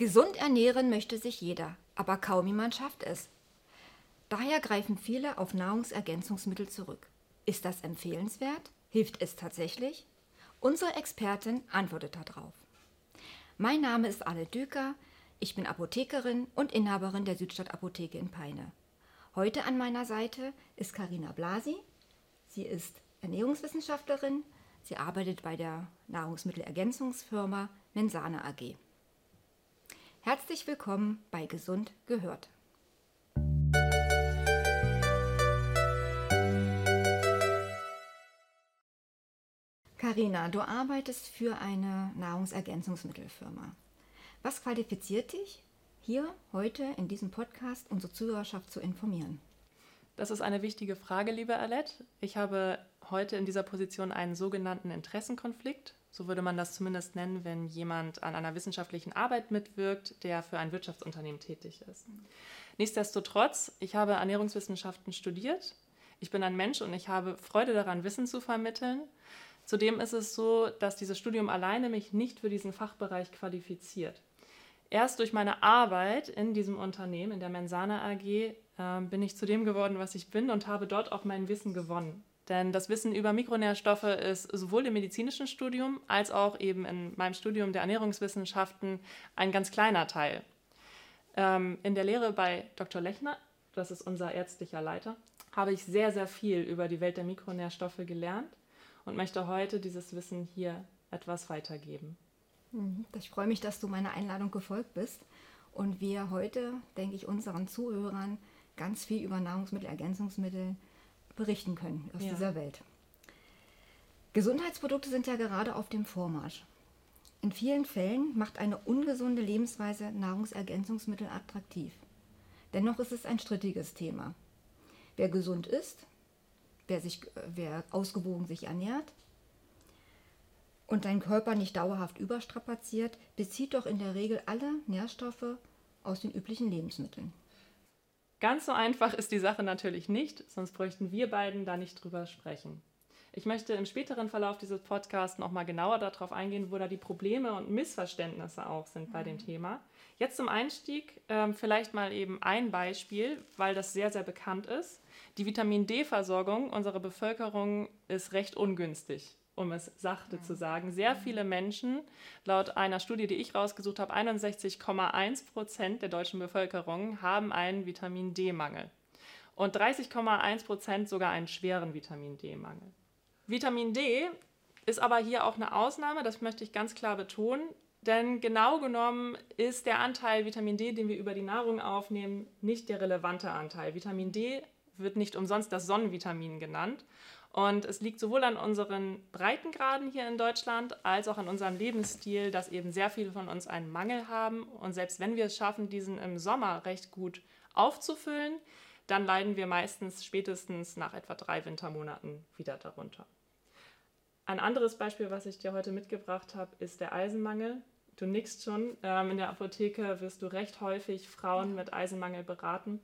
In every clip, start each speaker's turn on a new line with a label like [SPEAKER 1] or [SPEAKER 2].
[SPEAKER 1] Gesund ernähren möchte sich jeder, aber kaum jemand schafft es. Daher greifen viele auf Nahrungsergänzungsmittel zurück. Ist das empfehlenswert? Hilft es tatsächlich? Unsere Expertin antwortet darauf. Mein Name ist Anne Düker, ich bin Apothekerin und Inhaberin der Südstadt Apotheke in Peine. Heute an meiner Seite ist Karina Blasi. Sie ist Ernährungswissenschaftlerin. Sie arbeitet bei der Nahrungsmittelergänzungsfirma Mensana AG. Herzlich willkommen bei Gesund gehört. Karina, du arbeitest für eine Nahrungsergänzungsmittelfirma. Was qualifiziert dich, hier heute in diesem Podcast unsere Zuhörerschaft zu informieren?
[SPEAKER 2] Das ist eine wichtige Frage, liebe Alette. Ich habe heute in dieser Position einen sogenannten Interessenkonflikt. So würde man das zumindest nennen, wenn jemand an einer wissenschaftlichen Arbeit mitwirkt, der für ein Wirtschaftsunternehmen tätig ist. Nichtsdestotrotz, ich habe Ernährungswissenschaften studiert. Ich bin ein Mensch und ich habe Freude daran, Wissen zu vermitteln. Zudem ist es so, dass dieses Studium alleine mich nicht für diesen Fachbereich qualifiziert. Erst durch meine Arbeit in diesem Unternehmen, in der Mensana AG, äh, bin ich zu dem geworden, was ich bin und habe dort auch mein Wissen gewonnen. Denn das Wissen über Mikronährstoffe ist sowohl im medizinischen Studium als auch eben in meinem Studium der Ernährungswissenschaften ein ganz kleiner Teil. Ähm, in der Lehre bei Dr. Lechner, das ist unser ärztlicher Leiter, habe ich sehr, sehr viel über die Welt der Mikronährstoffe gelernt und möchte heute dieses Wissen hier etwas weitergeben.
[SPEAKER 1] Mhm. Ich freue mich, dass du meiner Einladung gefolgt bist und wir heute, denke ich, unseren Zuhörern ganz viel über Nahrungsmittelergänzungsmittel berichten können aus ja. dieser Welt. Gesundheitsprodukte sind ja gerade auf dem Vormarsch. In vielen Fällen macht eine ungesunde Lebensweise Nahrungsergänzungsmittel attraktiv. Dennoch ist es ein strittiges Thema. Wer gesund ist, wer, sich, wer ausgewogen sich ernährt und deinen Körper nicht dauerhaft überstrapaziert, bezieht doch in der Regel alle Nährstoffe aus den üblichen Lebensmitteln.
[SPEAKER 2] Ganz so einfach ist die Sache natürlich nicht, sonst bräuchten wir beiden da nicht drüber sprechen. Ich möchte im späteren Verlauf dieses Podcasts nochmal genauer darauf eingehen, wo da die Probleme und Missverständnisse auch sind bei dem mhm. Thema. Jetzt zum Einstieg ähm, vielleicht mal eben ein Beispiel, weil das sehr, sehr bekannt ist. Die Vitamin D-Versorgung unserer Bevölkerung ist recht ungünstig um es sachte zu sagen. Sehr viele Menschen, laut einer Studie, die ich rausgesucht habe, 61,1 Prozent der deutschen Bevölkerung haben einen Vitamin D-Mangel. Und 30,1 Prozent sogar einen schweren Vitamin D-Mangel. Vitamin D ist aber hier auch eine Ausnahme, das möchte ich ganz klar betonen. Denn genau genommen ist der Anteil Vitamin D, den wir über die Nahrung aufnehmen, nicht der relevante Anteil. Vitamin D wird nicht umsonst das Sonnenvitamin genannt. Und es liegt sowohl an unseren Breitengraden hier in Deutschland als auch an unserem Lebensstil, dass eben sehr viele von uns einen Mangel haben. Und selbst wenn wir es schaffen, diesen im Sommer recht gut aufzufüllen, dann leiden wir meistens spätestens nach etwa drei Wintermonaten wieder darunter. Ein anderes Beispiel, was ich dir heute mitgebracht habe, ist der Eisenmangel. Du nickst schon. Ähm, in der Apotheke wirst du recht häufig Frauen mit Eisenmangel beraten.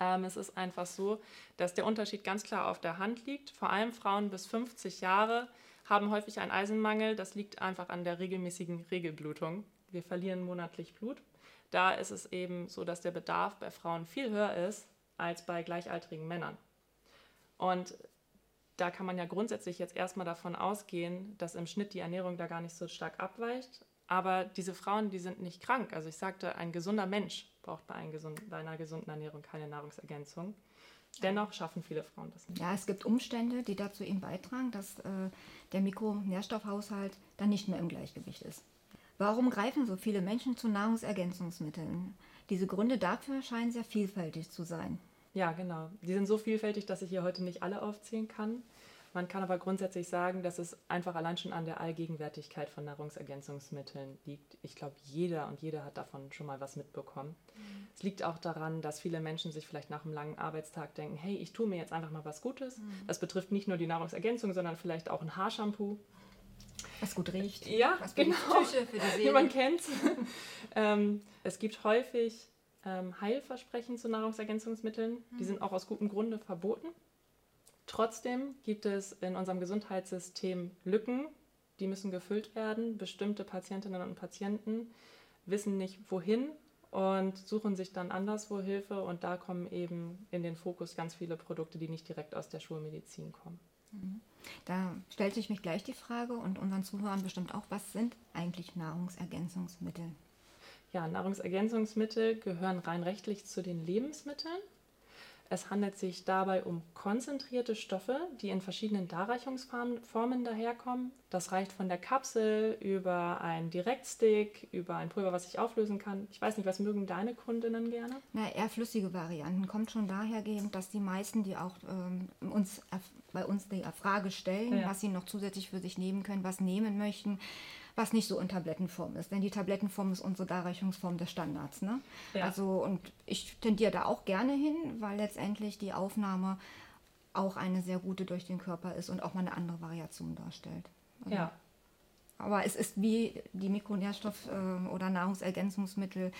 [SPEAKER 2] Ähm, es ist einfach so, dass der Unterschied ganz klar auf der Hand liegt. Vor allem Frauen bis 50 Jahre haben häufig einen Eisenmangel. Das liegt einfach an der regelmäßigen Regelblutung. Wir verlieren monatlich Blut. Da ist es eben so, dass der Bedarf bei Frauen viel höher ist als bei gleichaltrigen Männern. Und da kann man ja grundsätzlich jetzt erstmal davon ausgehen, dass im Schnitt die Ernährung da gar nicht so stark abweicht. Aber diese Frauen, die sind nicht krank. Also ich sagte, ein gesunder Mensch braucht bei, bei einer gesunden Ernährung keine Nahrungsergänzung. Dennoch schaffen viele Frauen das nicht.
[SPEAKER 1] Ja, es gibt Umstände, die dazu eben beitragen, dass äh, der Mikronährstoffhaushalt dann nicht mehr im Gleichgewicht ist. Warum greifen so viele Menschen zu Nahrungsergänzungsmitteln? Diese Gründe dafür scheinen sehr vielfältig zu sein.
[SPEAKER 2] Ja, genau. Die sind so vielfältig, dass ich hier heute nicht alle aufzählen kann. Man kann aber grundsätzlich sagen, dass es einfach allein schon an der Allgegenwärtigkeit von Nahrungsergänzungsmitteln liegt. Ich glaube, jeder und jeder hat davon schon mal was mitbekommen. Mhm. Es liegt auch daran, dass viele Menschen sich vielleicht nach einem langen Arbeitstag denken, hey, ich tue mir jetzt einfach mal was Gutes. Mhm. Das betrifft nicht nur die Nahrungsergänzung, sondern vielleicht auch ein Haarshampoo.
[SPEAKER 1] Was gut riecht.
[SPEAKER 2] Ja, was genau. Tüche für die Seele. Man kennt ähm, Es gibt häufig ähm, Heilversprechen zu Nahrungsergänzungsmitteln. Mhm. Die sind auch aus gutem Grunde verboten. Trotzdem gibt es in unserem Gesundheitssystem Lücken, die müssen gefüllt werden. Bestimmte Patientinnen und Patienten wissen nicht wohin und suchen sich dann anderswo Hilfe und da kommen eben in den Fokus ganz viele Produkte, die nicht direkt aus der Schulmedizin kommen.
[SPEAKER 1] Mhm. Da stellt sich mich gleich die Frage und unseren Zuhörern bestimmt auch, was sind eigentlich Nahrungsergänzungsmittel?
[SPEAKER 2] Ja, Nahrungsergänzungsmittel gehören rein rechtlich zu den Lebensmitteln. Es handelt sich dabei um konzentrierte Stoffe, die in verschiedenen Darreichungsformen daherkommen. Das reicht von der Kapsel über einen Direktstick, über ein Pulver, was sich auflösen kann. Ich weiß nicht, was mögen deine Kundinnen gerne?
[SPEAKER 1] Na, eher flüssige Varianten. Kommt schon daher, dass die meisten, die auch ähm, uns, bei uns die Frage stellen, ja. was sie noch zusätzlich für sich nehmen können, was nehmen möchten, was nicht so in Tablettenform ist. Denn die Tablettenform ist unsere Darreichungsform des Standards. Ne? Ja. Also, und ich tendiere da auch gerne hin, weil letztendlich die Aufnahme auch eine sehr gute durch den Körper ist und auch mal eine andere Variation darstellt.
[SPEAKER 2] Also, ja.
[SPEAKER 1] Aber es ist wie die Mikronährstoff- äh, oder Nahrungsergänzungsmittel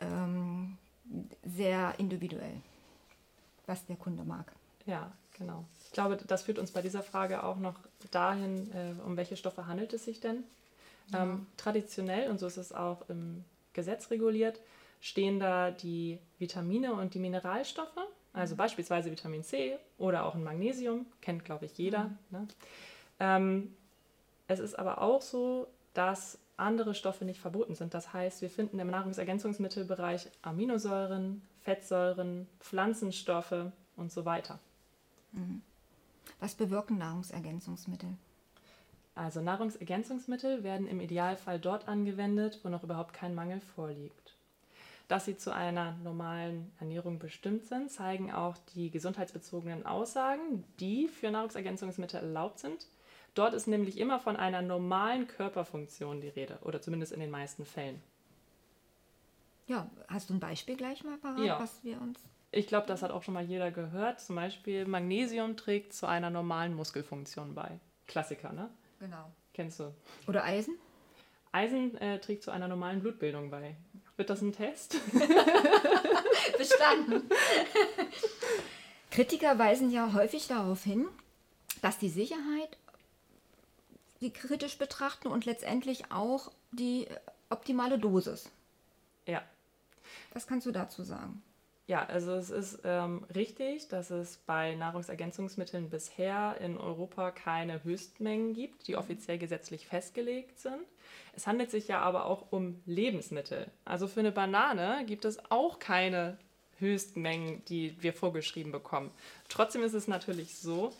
[SPEAKER 1] ähm, sehr individuell, was der Kunde mag.
[SPEAKER 2] Ja, genau. Ich glaube, das führt uns bei dieser Frage auch noch dahin, äh, um welche Stoffe handelt es sich denn? Ähm, traditionell, und so ist es auch im Gesetz reguliert, stehen da die Vitamine und die Mineralstoffe, also mhm. beispielsweise Vitamin C oder auch ein Magnesium, kennt glaube ich jeder. Mhm. Ne? Ähm, es ist aber auch so, dass andere Stoffe nicht verboten sind. Das heißt, wir finden im Nahrungsergänzungsmittelbereich Aminosäuren, Fettsäuren, Pflanzenstoffe und so weiter.
[SPEAKER 1] Mhm. Was bewirken Nahrungsergänzungsmittel?
[SPEAKER 2] Also Nahrungsergänzungsmittel werden im Idealfall dort angewendet, wo noch überhaupt kein Mangel vorliegt. Dass sie zu einer normalen Ernährung bestimmt sind, zeigen auch die gesundheitsbezogenen Aussagen, die für Nahrungsergänzungsmittel erlaubt sind. Dort ist nämlich immer von einer normalen Körperfunktion die Rede, oder zumindest in den meisten Fällen.
[SPEAKER 1] Ja, hast du ein Beispiel gleich mal parat, ja. was wir uns.
[SPEAKER 2] Ich glaube, das hat auch schon mal jeder gehört. Zum Beispiel Magnesium trägt zu einer normalen Muskelfunktion bei. Klassiker, ne?
[SPEAKER 1] Genau.
[SPEAKER 2] Kennst du.
[SPEAKER 1] Oder Eisen?
[SPEAKER 2] Eisen äh, trägt zu einer normalen Blutbildung bei. Wird das ein Test?
[SPEAKER 1] Bestanden. Kritiker weisen ja häufig darauf hin, dass die Sicherheit sie kritisch betrachten und letztendlich auch die optimale Dosis.
[SPEAKER 2] Ja.
[SPEAKER 1] Was kannst du dazu sagen?
[SPEAKER 2] Ja, also es ist ähm, richtig, dass es bei Nahrungsergänzungsmitteln bisher in Europa keine Höchstmengen gibt, die mhm. offiziell gesetzlich festgelegt sind. Es handelt sich ja aber auch um Lebensmittel. Also für eine Banane gibt es auch keine Höchstmengen, die wir vorgeschrieben bekommen. Trotzdem ist es natürlich so,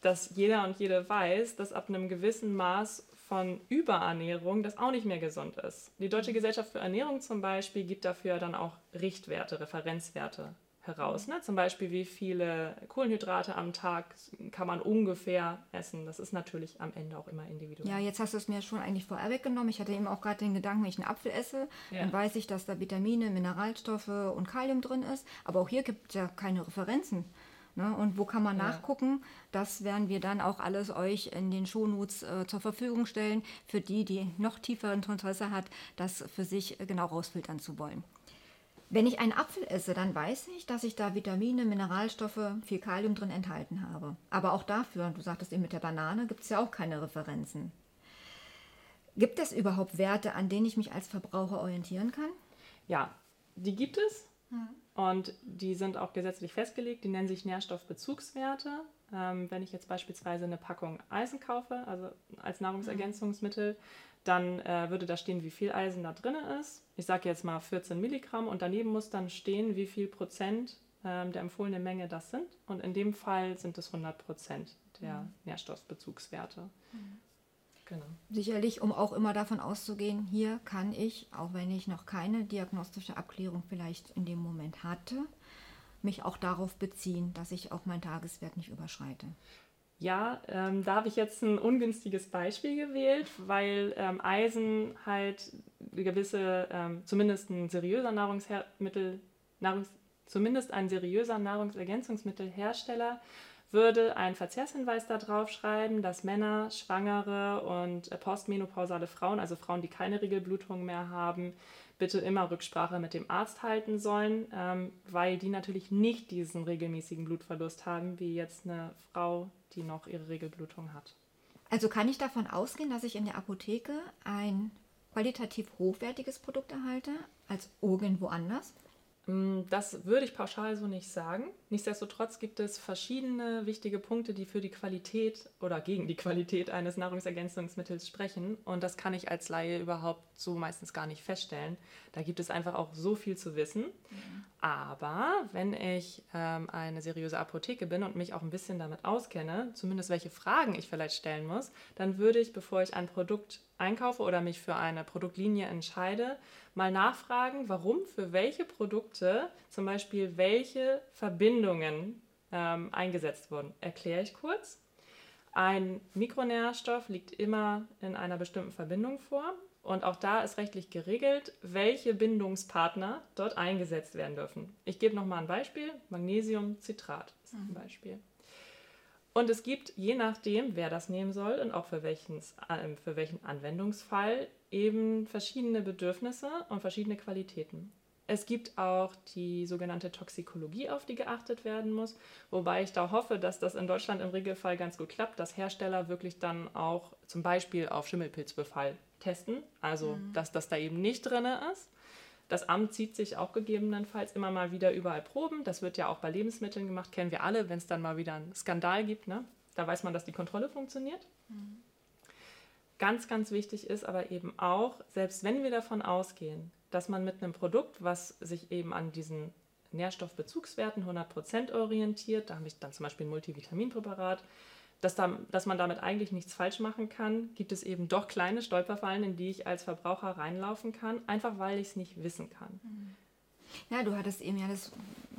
[SPEAKER 2] dass jeder und jede weiß, dass ab einem gewissen Maß von Überernährung, das auch nicht mehr gesund ist. Die Deutsche mhm. Gesellschaft für Ernährung zum Beispiel gibt dafür dann auch Richtwerte, Referenzwerte heraus. Ne? Zum Beispiel, wie viele Kohlenhydrate am Tag kann man ungefähr essen. Das ist natürlich am Ende auch immer individuell.
[SPEAKER 1] Ja, jetzt hast du es mir schon eigentlich vorher weggenommen. Ich hatte eben auch gerade den Gedanken, wenn ich einen Apfel esse, ja. dann weiß ich, dass da Vitamine, Mineralstoffe und Kalium drin ist. Aber auch hier gibt es ja keine Referenzen. Ne? Und wo kann man ja. nachgucken? Das werden wir dann auch alles euch in den Shownotes äh, zur Verfügung stellen, für die, die noch tiefer Interesse hat, das für sich äh, genau rausfiltern zu wollen. Wenn ich einen Apfel esse, dann weiß ich, dass ich da Vitamine, Mineralstoffe, viel Kalium drin enthalten habe. Aber auch dafür, du sagtest eben mit der Banane, gibt es ja auch keine Referenzen. Gibt es überhaupt Werte, an denen ich mich als Verbraucher orientieren kann?
[SPEAKER 2] Ja, die gibt es. Mhm. Und die sind auch gesetzlich festgelegt, die nennen sich Nährstoffbezugswerte. Ähm, wenn ich jetzt beispielsweise eine Packung Eisen kaufe, also als Nahrungsergänzungsmittel, dann äh, würde da stehen, wie viel Eisen da drin ist. Ich sage jetzt mal 14 Milligramm und daneben muss dann stehen, wie viel Prozent ähm, der empfohlenen Menge das sind. Und in dem Fall sind es 100 Prozent der mhm. Nährstoffbezugswerte. Mhm.
[SPEAKER 1] Genau. Sicherlich, um auch immer davon auszugehen, hier kann ich, auch wenn ich noch keine diagnostische Abklärung vielleicht in dem Moment hatte, mich auch darauf beziehen, dass ich auch meinen Tageswert nicht überschreite.
[SPEAKER 2] Ja, ähm, da habe ich jetzt ein ungünstiges Beispiel gewählt, weil ähm, Eisen halt gewisse, ähm, zumindest ein seriöser Nahrungsmittel, Nahrungs, zumindest ein seriöser Nahrungsergänzungsmittelhersteller würde einen Verzehrshinweis darauf schreiben, dass Männer, Schwangere und äh, postmenopausale Frauen, also Frauen, die keine Regelblutung mehr haben, bitte immer Rücksprache mit dem Arzt halten sollen, ähm, weil die natürlich nicht diesen regelmäßigen Blutverlust haben, wie jetzt eine Frau, die noch ihre Regelblutung hat.
[SPEAKER 1] Also kann ich davon ausgehen, dass ich in der Apotheke ein qualitativ hochwertiges Produkt erhalte als irgendwo anders?
[SPEAKER 2] Mm, das würde ich pauschal so nicht sagen. Nichtsdestotrotz gibt es verschiedene wichtige Punkte, die für die Qualität oder gegen die Qualität eines Nahrungsergänzungsmittels sprechen. Und das kann ich als Laie überhaupt so meistens gar nicht feststellen. Da gibt es einfach auch so viel zu wissen. Mhm. Aber wenn ich ähm, eine seriöse Apotheke bin und mich auch ein bisschen damit auskenne, zumindest welche Fragen ich vielleicht stellen muss, dann würde ich, bevor ich ein Produkt einkaufe oder mich für eine Produktlinie entscheide, mal nachfragen, warum für welche Produkte zum Beispiel welche Verbindungen ähm, eingesetzt wurden. Erkläre ich kurz. Ein Mikronährstoff liegt immer in einer bestimmten Verbindung vor und auch da ist rechtlich geregelt, welche Bindungspartner dort eingesetzt werden dürfen. Ich gebe nochmal ein Beispiel. Magnesiumcitrat ist ein mhm. Beispiel. Und es gibt, je nachdem, wer das nehmen soll und auch für, welchens, äh, für welchen Anwendungsfall, eben verschiedene Bedürfnisse und verschiedene Qualitäten. Es gibt auch die sogenannte Toxikologie, auf die geachtet werden muss, wobei ich da hoffe, dass das in Deutschland im Regelfall ganz gut klappt, dass Hersteller wirklich dann auch zum Beispiel auf Schimmelpilzbefall testen, also mhm. dass das da eben nicht drin ist. Das Amt zieht sich auch gegebenenfalls immer mal wieder überall Proben. Das wird ja auch bei Lebensmitteln gemacht, kennen wir alle, wenn es dann mal wieder einen Skandal gibt. Ne? Da weiß man, dass die Kontrolle funktioniert. Mhm. Ganz, ganz wichtig ist aber eben auch, selbst wenn wir davon ausgehen, dass man mit einem Produkt, was sich eben an diesen Nährstoffbezugswerten 100% orientiert, da habe ich dann zum Beispiel ein Multivitaminpräparat, dass, da, dass man damit eigentlich nichts falsch machen kann, gibt es eben doch kleine Stolperfallen, in die ich als Verbraucher reinlaufen kann, einfach weil ich es nicht wissen kann.
[SPEAKER 1] Ja, du hattest eben ja das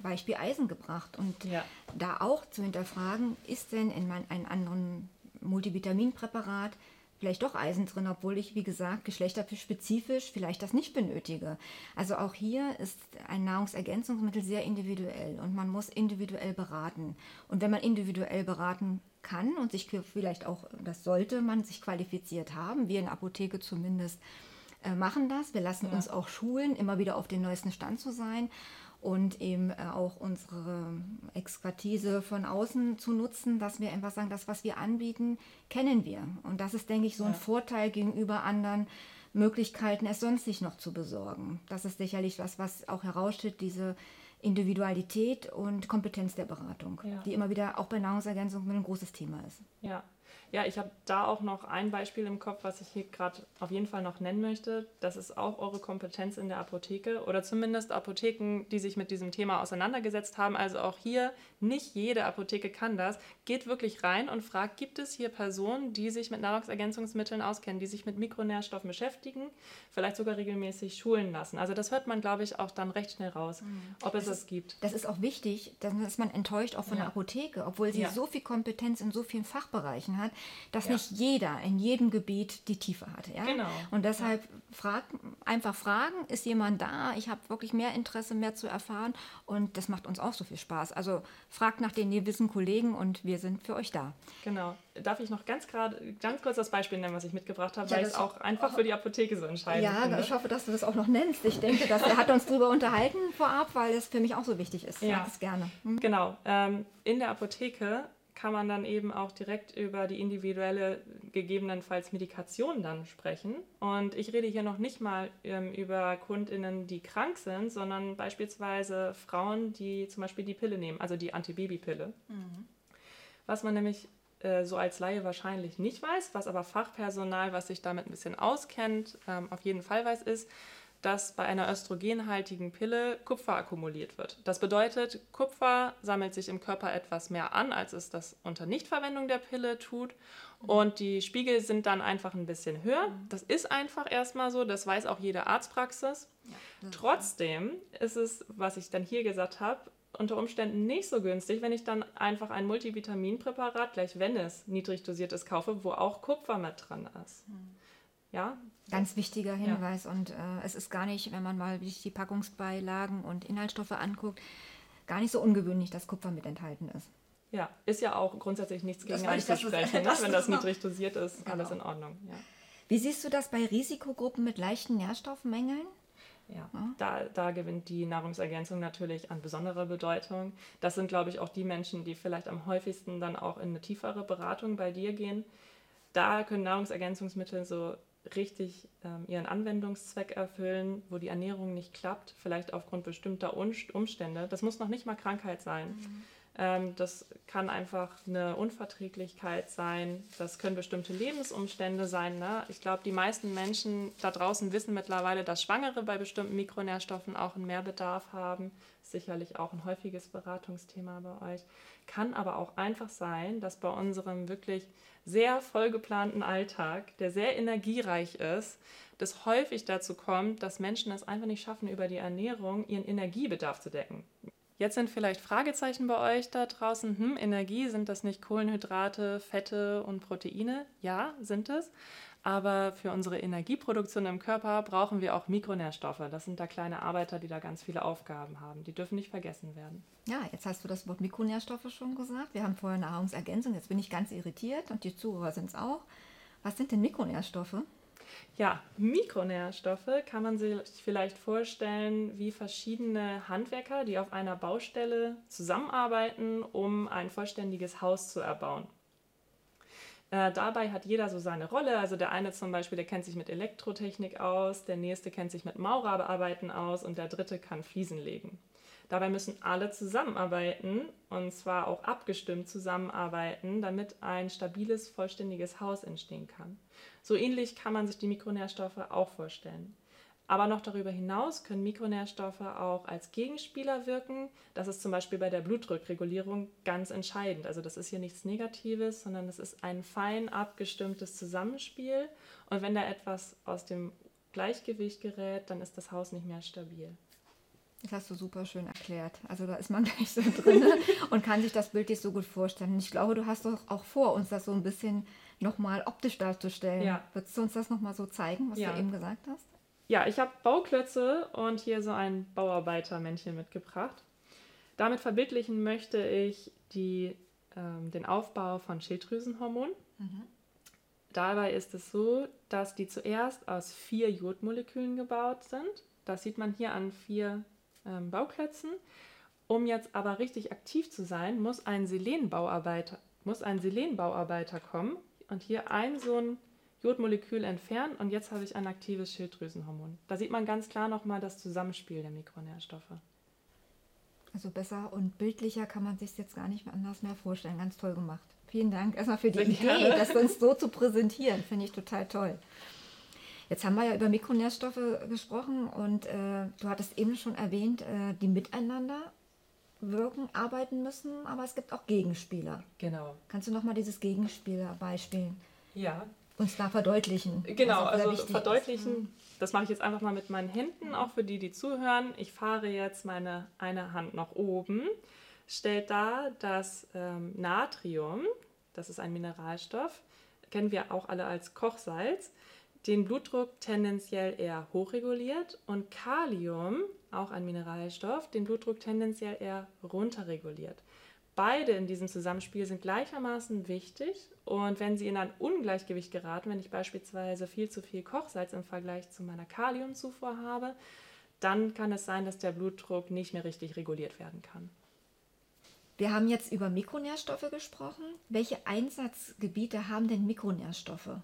[SPEAKER 1] Beispiel Eisen gebracht und ja. da auch zu hinterfragen, ist denn in einem anderen Multivitaminpräparat vielleicht doch Eisen drin, obwohl ich, wie gesagt, geschlechterspezifisch vielleicht das nicht benötige. Also auch hier ist ein Nahrungsergänzungsmittel sehr individuell und man muss individuell beraten. Und wenn man individuell beraten kann und sich vielleicht auch, das sollte man sich qualifiziert haben, wir in der Apotheke zumindest äh, machen das. Wir lassen ja. uns auch schulen, immer wieder auf den neuesten Stand zu sein und eben äh, auch unsere Expertise von außen zu nutzen, dass wir einfach sagen, das, was wir anbieten, kennen wir. Und das ist, denke ich, so ein ja. Vorteil gegenüber anderen Möglichkeiten, es sonst sich noch zu besorgen. Das ist sicherlich was, was auch heraussteht, diese Individualität und Kompetenz der Beratung, ja. die immer wieder auch bei Nahrungsergänzung ein großes Thema ist.
[SPEAKER 2] Ja, ja, ich habe da auch noch ein Beispiel im Kopf, was ich hier gerade auf jeden Fall noch nennen möchte. Das ist auch eure Kompetenz in der Apotheke oder zumindest Apotheken, die sich mit diesem Thema auseinandergesetzt haben. Also auch hier, nicht jede Apotheke kann das. Geht wirklich rein und fragt, gibt es hier Personen, die sich mit Nahrungsergänzungsmitteln auskennen, die sich mit Mikronährstoffen beschäftigen, vielleicht sogar regelmäßig schulen lassen. Also das hört man, glaube ich, auch dann recht schnell raus, mhm. ob das es das gibt.
[SPEAKER 1] Das ist auch wichtig, ist man enttäuscht auch von ja. der Apotheke, obwohl sie ja. so viel Kompetenz in so vielen Fachbereichen hat dass ja. nicht jeder in jedem Gebiet die Tiefe hat. Ja? Genau. Und deshalb ja. frag, einfach fragen, ist jemand da? Ich habe wirklich mehr Interesse, mehr zu erfahren und das macht uns auch so viel Spaß. Also fragt nach den gewissen Kollegen und wir sind für euch da.
[SPEAKER 2] Genau. Darf ich noch ganz gerade ganz kurz das Beispiel nennen, was ich mitgebracht habe, ja, weil es auch einfach für die Apotheke so entscheidend
[SPEAKER 1] ja, finde. Ja, ich hoffe, dass du das auch noch nennst. Ich denke, dass er hat uns darüber unterhalten vorab, weil es für mich auch so wichtig ist.
[SPEAKER 2] Ja, es gerne. Hm? Genau. Ähm, in der Apotheke kann man dann eben auch direkt über die individuelle gegebenenfalls Medikation dann sprechen. Und ich rede hier noch nicht mal ähm, über Kundinnen, die krank sind, sondern beispielsweise Frauen, die zum Beispiel die Pille nehmen, also die Antibabypille. Mhm. Was man nämlich äh, so als Laie wahrscheinlich nicht weiß, was aber Fachpersonal, was sich damit ein bisschen auskennt, ähm, auf jeden Fall weiß, ist, dass bei einer östrogenhaltigen Pille Kupfer akkumuliert wird. Das bedeutet, Kupfer sammelt sich im Körper etwas mehr an, als es das unter Nichtverwendung der Pille tut. Und die Spiegel sind dann einfach ein bisschen höher. Mhm. Das ist einfach erstmal so, das weiß auch jede Arztpraxis. Trotzdem ist es, was ich dann hier gesagt habe, unter Umständen nicht so günstig, wenn ich dann einfach ein Multivitaminpräparat, gleich wenn es niedrig dosiert ist, kaufe, wo auch Kupfer mit dran ist. Ja,
[SPEAKER 1] Ganz wichtiger Hinweis. Ja. Und äh, es ist gar nicht, wenn man mal die Packungsbeilagen und Inhaltsstoffe anguckt, gar nicht so ungewöhnlich, dass Kupfer mit enthalten ist.
[SPEAKER 2] Ja, ist ja auch grundsätzlich nichts gegen einzusprechen, ne? wenn das niedrig dosiert ist, genau. alles in Ordnung. Ja.
[SPEAKER 1] Wie siehst du das bei Risikogruppen mit leichten Nährstoffmängeln?
[SPEAKER 2] Ja, ja. Da, da gewinnt die Nahrungsergänzung natürlich an besonderer Bedeutung. Das sind, glaube ich, auch die Menschen, die vielleicht am häufigsten dann auch in eine tiefere Beratung bei dir gehen. Da können Nahrungsergänzungsmittel so richtig ähm, ihren Anwendungszweck erfüllen, wo die Ernährung nicht klappt, vielleicht aufgrund bestimmter Umstände. Das muss noch nicht mal Krankheit sein. Mhm. Ähm, das kann einfach eine Unverträglichkeit sein. Das können bestimmte Lebensumstände sein. Ne? Ich glaube, die meisten Menschen da draußen wissen mittlerweile, dass Schwangere bei bestimmten Mikronährstoffen auch einen Mehrbedarf haben. Sicherlich auch ein häufiges Beratungsthema bei euch. Kann aber auch einfach sein, dass bei unserem wirklich sehr vollgeplanten Alltag, der sehr energiereich ist, das häufig dazu kommt, dass Menschen es einfach nicht schaffen, über die Ernährung ihren Energiebedarf zu decken. Jetzt sind vielleicht Fragezeichen bei euch da draußen. Hm, Energie, sind das nicht Kohlenhydrate, Fette und Proteine? Ja, sind es. Aber für unsere Energieproduktion im Körper brauchen wir auch Mikronährstoffe. Das sind da kleine Arbeiter, die da ganz viele Aufgaben haben. Die dürfen nicht vergessen werden.
[SPEAKER 1] Ja, jetzt hast du das Wort Mikronährstoffe schon gesagt. Wir haben vorher Nahrungsergänzung. Jetzt bin ich ganz irritiert und die Zuhörer sind es auch. Was sind denn Mikronährstoffe?
[SPEAKER 2] Ja, Mikronährstoffe kann man sich vielleicht vorstellen wie verschiedene Handwerker, die auf einer Baustelle zusammenarbeiten, um ein vollständiges Haus zu erbauen. Äh, dabei hat jeder so seine Rolle. Also der eine zum Beispiel, der kennt sich mit Elektrotechnik aus, der nächste kennt sich mit Maurerbearbeiten aus und der dritte kann Fliesen legen. Dabei müssen alle zusammenarbeiten und zwar auch abgestimmt zusammenarbeiten, damit ein stabiles, vollständiges Haus entstehen kann. So ähnlich kann man sich die Mikronährstoffe auch vorstellen. Aber noch darüber hinaus können Mikronährstoffe auch als Gegenspieler wirken. Das ist zum Beispiel bei der Blutdruckregulierung ganz entscheidend. Also das ist hier nichts Negatives, sondern es ist ein fein abgestimmtes Zusammenspiel. Und wenn da etwas aus dem Gleichgewicht gerät, dann ist das Haus nicht mehr stabil.
[SPEAKER 1] Das hast du super schön erklärt. Also da ist man gleich so drin und kann sich das Bild nicht so gut vorstellen. Ich glaube, du hast doch auch vor, uns das so ein bisschen nochmal optisch darzustellen. Ja. Würdest du uns das nochmal so zeigen, was ja. du eben gesagt hast?
[SPEAKER 2] Ja, ich habe Bauklötze und hier so ein Bauarbeitermännchen mitgebracht. Damit verbildlichen möchte ich die, ähm, den Aufbau von Schilddrüsenhormonen. Mhm. Dabei ist es so, dass die zuerst aus vier Jodmolekülen gebaut sind. Das sieht man hier an vier ähm, Bauklötzen. Um jetzt aber richtig aktiv zu sein, muss ein Selenbauarbeiter, muss ein Selenbauarbeiter kommen und hier ein so ein Jodmolekül entfernen und jetzt habe ich ein aktives Schilddrüsenhormon. Da sieht man ganz klar nochmal das Zusammenspiel der Mikronährstoffe.
[SPEAKER 1] Also besser und bildlicher kann man sich jetzt gar nicht anders mehr vorstellen. Ganz toll gemacht. Vielen Dank erstmal für die Idee, das uns so zu präsentieren. Finde ich total toll. Jetzt haben wir ja über Mikronährstoffe gesprochen und äh, du hattest eben schon erwähnt, äh, die miteinander wirken, arbeiten müssen, aber es gibt auch Gegenspieler.
[SPEAKER 2] Genau.
[SPEAKER 1] Kannst du nochmal dieses Gegenspieler-Beispiel
[SPEAKER 2] ja.
[SPEAKER 1] uns da verdeutlichen?
[SPEAKER 2] Genau, also verdeutlichen, ist. das mache ich jetzt einfach mal mit meinen Händen, auch für die, die zuhören. Ich fahre jetzt meine eine Hand nach oben, stellt da das ähm, Natrium, das ist ein Mineralstoff, kennen wir auch alle als Kochsalz, den Blutdruck tendenziell eher hochreguliert und Kalium, auch ein Mineralstoff, den Blutdruck tendenziell eher runterreguliert. Beide in diesem Zusammenspiel sind gleichermaßen wichtig und wenn sie in ein Ungleichgewicht geraten, wenn ich beispielsweise viel zu viel Kochsalz im Vergleich zu meiner Kaliumzufuhr habe, dann kann es sein, dass der Blutdruck nicht mehr richtig reguliert werden kann.
[SPEAKER 1] Wir haben jetzt über Mikronährstoffe gesprochen. Welche Einsatzgebiete haben denn Mikronährstoffe?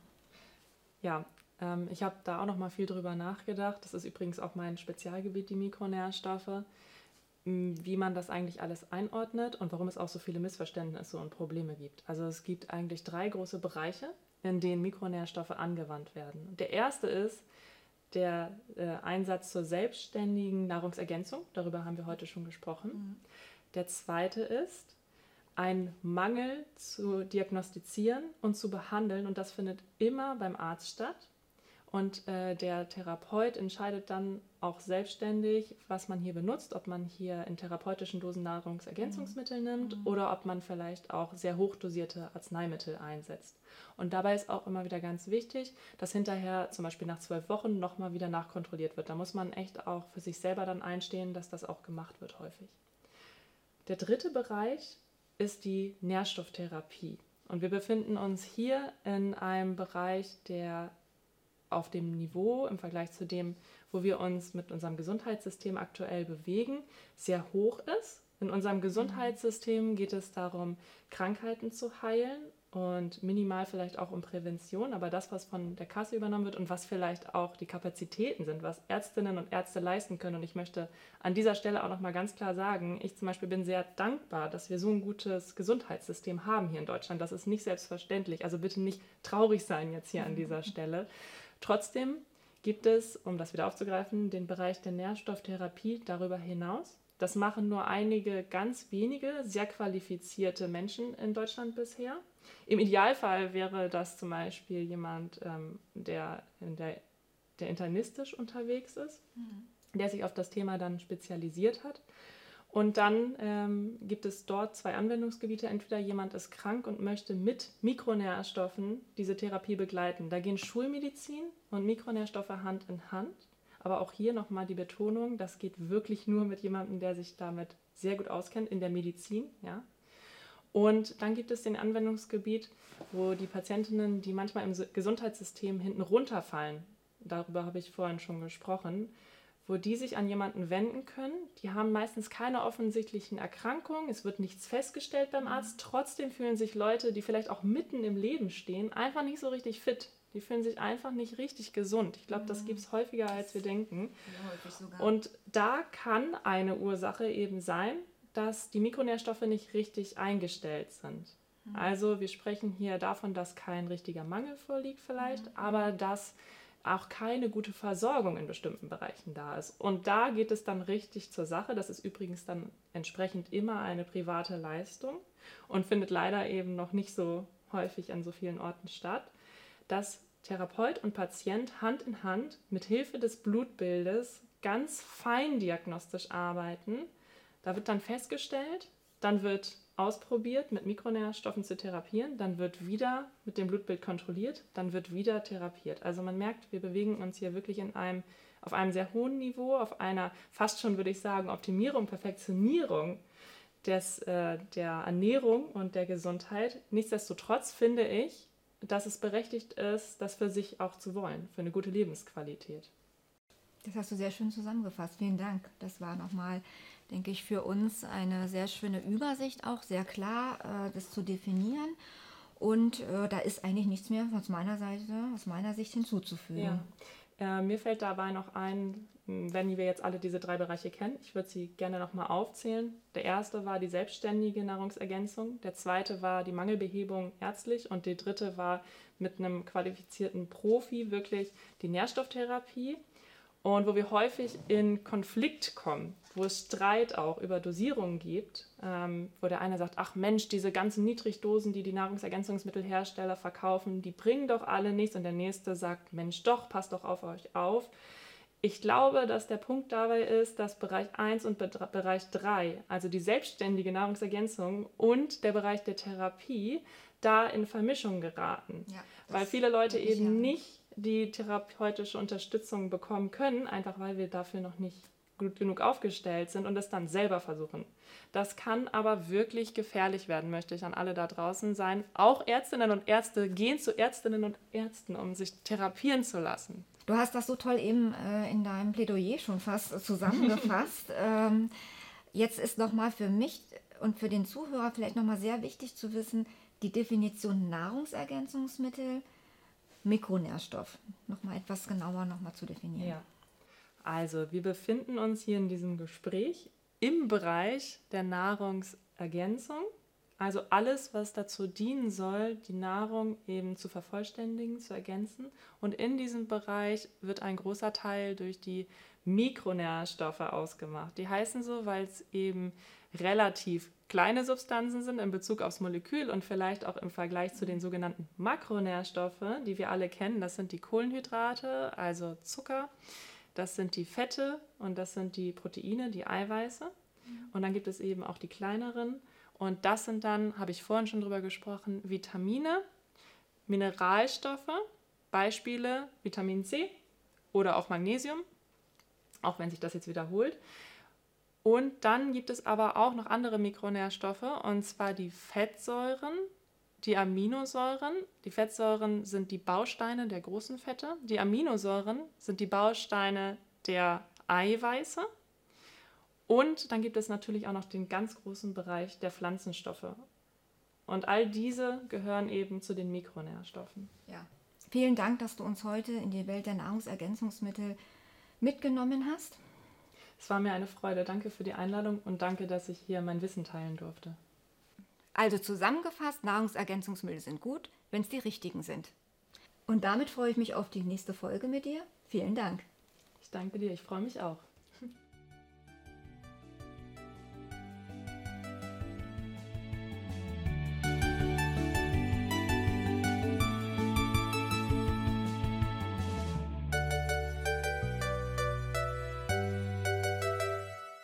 [SPEAKER 2] Ja, ähm, ich habe da auch noch mal viel drüber nachgedacht. Das ist übrigens auch mein Spezialgebiet, die Mikronährstoffe, wie man das eigentlich alles einordnet und warum es auch so viele Missverständnisse und Probleme gibt. Also es gibt eigentlich drei große Bereiche, in denen Mikronährstoffe angewandt werden. Der erste ist der äh, Einsatz zur selbstständigen Nahrungsergänzung. Darüber haben wir heute schon gesprochen. Mhm. Der zweite ist ein Mangel zu diagnostizieren und zu behandeln und das findet immer beim Arzt statt. Und äh, der Therapeut entscheidet dann auch selbstständig, was man hier benutzt, ob man hier in therapeutischen Dosen Nahrungsergänzungsmittel mhm. nimmt mhm. oder ob man vielleicht auch sehr hochdosierte Arzneimittel einsetzt. Und dabei ist auch immer wieder ganz wichtig, dass hinterher zum Beispiel nach zwölf Wochen nochmal wieder nachkontrolliert wird. Da muss man echt auch für sich selber dann einstehen, dass das auch gemacht wird häufig. Der dritte Bereich ist die Nährstofftherapie. Und wir befinden uns hier in einem Bereich, der auf dem Niveau im Vergleich zu dem, wo wir uns mit unserem Gesundheitssystem aktuell bewegen, sehr hoch ist. In unserem Gesundheitssystem geht es darum, Krankheiten zu heilen und minimal vielleicht auch um Prävention, aber das, was von der Kasse übernommen wird und was vielleicht auch die Kapazitäten sind, was Ärztinnen und Ärzte leisten können. Und ich möchte an dieser Stelle auch nochmal ganz klar sagen, ich zum Beispiel bin sehr dankbar, dass wir so ein gutes Gesundheitssystem haben hier in Deutschland. Das ist nicht selbstverständlich. Also bitte nicht traurig sein jetzt hier an dieser Stelle. Trotzdem gibt es, um das wieder aufzugreifen, den Bereich der Nährstofftherapie darüber hinaus. Das machen nur einige ganz wenige sehr qualifizierte Menschen in Deutschland bisher. Im Idealfall wäre das zum Beispiel jemand, ähm, der, der, der internistisch unterwegs ist, mhm. der sich auf das Thema dann spezialisiert hat. Und dann ähm, gibt es dort zwei Anwendungsgebiete. Entweder jemand ist krank und möchte mit Mikronährstoffen diese Therapie begleiten. Da gehen Schulmedizin und Mikronährstoffe Hand in Hand. Aber auch hier nochmal die Betonung, das geht wirklich nur mit jemandem, der sich damit sehr gut auskennt in der Medizin. Ja? Und dann gibt es den Anwendungsgebiet, wo die Patientinnen, die manchmal im Gesundheitssystem hinten runterfallen, darüber habe ich vorhin schon gesprochen, wo die sich an jemanden wenden können. Die haben meistens keine offensichtlichen Erkrankungen, es wird nichts festgestellt beim Arzt. Trotzdem fühlen sich Leute, die vielleicht auch mitten im Leben stehen, einfach nicht so richtig fit. Die fühlen sich einfach nicht richtig gesund. Ich glaube, das mhm. gibt es häufiger, als wir denken. Und da kann eine Ursache eben sein, dass die Mikronährstoffe nicht richtig eingestellt sind. Mhm. Also wir sprechen hier davon, dass kein richtiger Mangel vorliegt vielleicht, mhm. aber dass auch keine gute Versorgung in bestimmten Bereichen da ist. Und da geht es dann richtig zur Sache. Das ist übrigens dann entsprechend immer eine private Leistung und findet leider eben noch nicht so häufig an so vielen Orten statt, dass Therapeut und Patient Hand in Hand mit Hilfe des Blutbildes ganz fein diagnostisch arbeiten da wird dann festgestellt, dann wird ausprobiert, mit Mikronährstoffen zu therapieren, dann wird wieder mit dem Blutbild kontrolliert, dann wird wieder therapiert. Also man merkt, wir bewegen uns hier wirklich in einem, auf einem sehr hohen Niveau, auf einer fast schon, würde ich sagen, Optimierung, Perfektionierung des, äh, der Ernährung und der Gesundheit. Nichtsdestotrotz finde ich, dass es berechtigt ist, das für sich auch zu wollen, für eine gute Lebensqualität.
[SPEAKER 1] Das hast du sehr schön zusammengefasst. Vielen Dank. Das war nochmal denke ich, für uns eine sehr schöne Übersicht, auch sehr klar äh, das zu definieren. Und äh, da ist eigentlich nichts mehr aus meiner Seite, aus meiner Sicht hinzuzufügen.
[SPEAKER 2] Ja. Äh, mir fällt dabei noch ein, wenn wir jetzt alle diese drei Bereiche kennen, ich würde sie gerne nochmal aufzählen. Der erste war die selbstständige Nahrungsergänzung, der zweite war die Mangelbehebung ärztlich und der dritte war mit einem qualifizierten Profi wirklich die Nährstofftherapie. Und wo wir häufig in Konflikt kommen, wo es Streit auch über Dosierungen gibt, ähm, wo der eine sagt, ach Mensch, diese ganzen Niedrigdosen, die die Nahrungsergänzungsmittelhersteller verkaufen, die bringen doch alle nichts. Und der nächste sagt, Mensch, doch, passt doch auf euch auf. Ich glaube, dass der Punkt dabei ist, dass Bereich 1 und Bereich 3, also die selbstständige Nahrungsergänzung und der Bereich der Therapie, da in Vermischung geraten. Ja, Weil viele Leute eben ja. nicht die therapeutische Unterstützung bekommen können, einfach weil wir dafür noch nicht gut genug aufgestellt sind und es dann selber versuchen. Das kann aber wirklich gefährlich werden, möchte ich an alle da draußen sein. Auch Ärztinnen und Ärzte gehen zu Ärztinnen und Ärzten, um sich therapieren zu lassen.
[SPEAKER 1] Du hast das so toll eben äh, in deinem Plädoyer schon fast zusammengefasst. ähm, jetzt ist nochmal für mich und für den Zuhörer vielleicht nochmal sehr wichtig zu wissen, die Definition Nahrungsergänzungsmittel Mikronährstoff nochmal etwas genauer nochmal zu definieren. Ja.
[SPEAKER 2] Also, wir befinden uns hier in diesem Gespräch im Bereich der Nahrungsergänzung. Also alles, was dazu dienen soll, die Nahrung eben zu vervollständigen, zu ergänzen. Und in diesem Bereich wird ein großer Teil durch die Mikronährstoffe ausgemacht. Die heißen so, weil es eben relativ kleine Substanzen sind in Bezug aufs Molekül und vielleicht auch im Vergleich zu den sogenannten Makronährstoffe, die wir alle kennen. Das sind die Kohlenhydrate, also Zucker, das sind die Fette und das sind die Proteine, die Eiweiße. Und dann gibt es eben auch die kleineren. Und das sind dann, habe ich vorhin schon drüber gesprochen, Vitamine, Mineralstoffe, Beispiele Vitamin C oder auch Magnesium, auch wenn sich das jetzt wiederholt. Und dann gibt es aber auch noch andere Mikronährstoffe, und zwar die Fettsäuren, die Aminosäuren. Die Fettsäuren sind die Bausteine der großen Fette. Die Aminosäuren sind die Bausteine der Eiweiße. Und dann gibt es natürlich auch noch den ganz großen Bereich der Pflanzenstoffe. Und all diese gehören eben zu den Mikronährstoffen.
[SPEAKER 1] Ja. Vielen Dank, dass du uns heute in die Welt der Nahrungsergänzungsmittel mitgenommen hast.
[SPEAKER 2] Es war mir eine Freude. Danke für die Einladung und danke, dass ich hier mein Wissen teilen durfte.
[SPEAKER 1] Also zusammengefasst, Nahrungsergänzungsmittel sind gut, wenn es die richtigen sind. Und damit freue ich mich auf die nächste Folge mit dir. Vielen Dank.
[SPEAKER 2] Ich danke dir, ich freue mich auch.